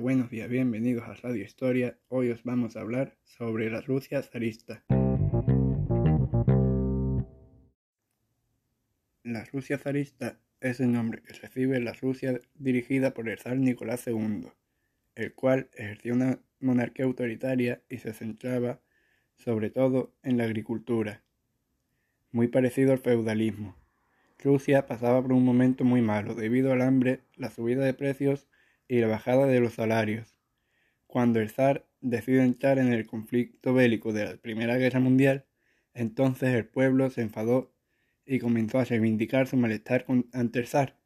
Buenos días, bienvenidos a Radio Historia. Hoy os vamos a hablar sobre la Rusia zarista. La Rusia zarista es el nombre que recibe la Rusia dirigida por el zar Nicolás II, el cual ejerció una monarquía autoritaria y se centraba sobre todo en la agricultura, muy parecido al feudalismo. Rusia pasaba por un momento muy malo debido al hambre, la subida de precios y la bajada de los salarios. Cuando el zar decide entrar en el conflicto bélico de la Primera Guerra Mundial, entonces el pueblo se enfadó y comenzó a reivindicar su malestar ante el zar.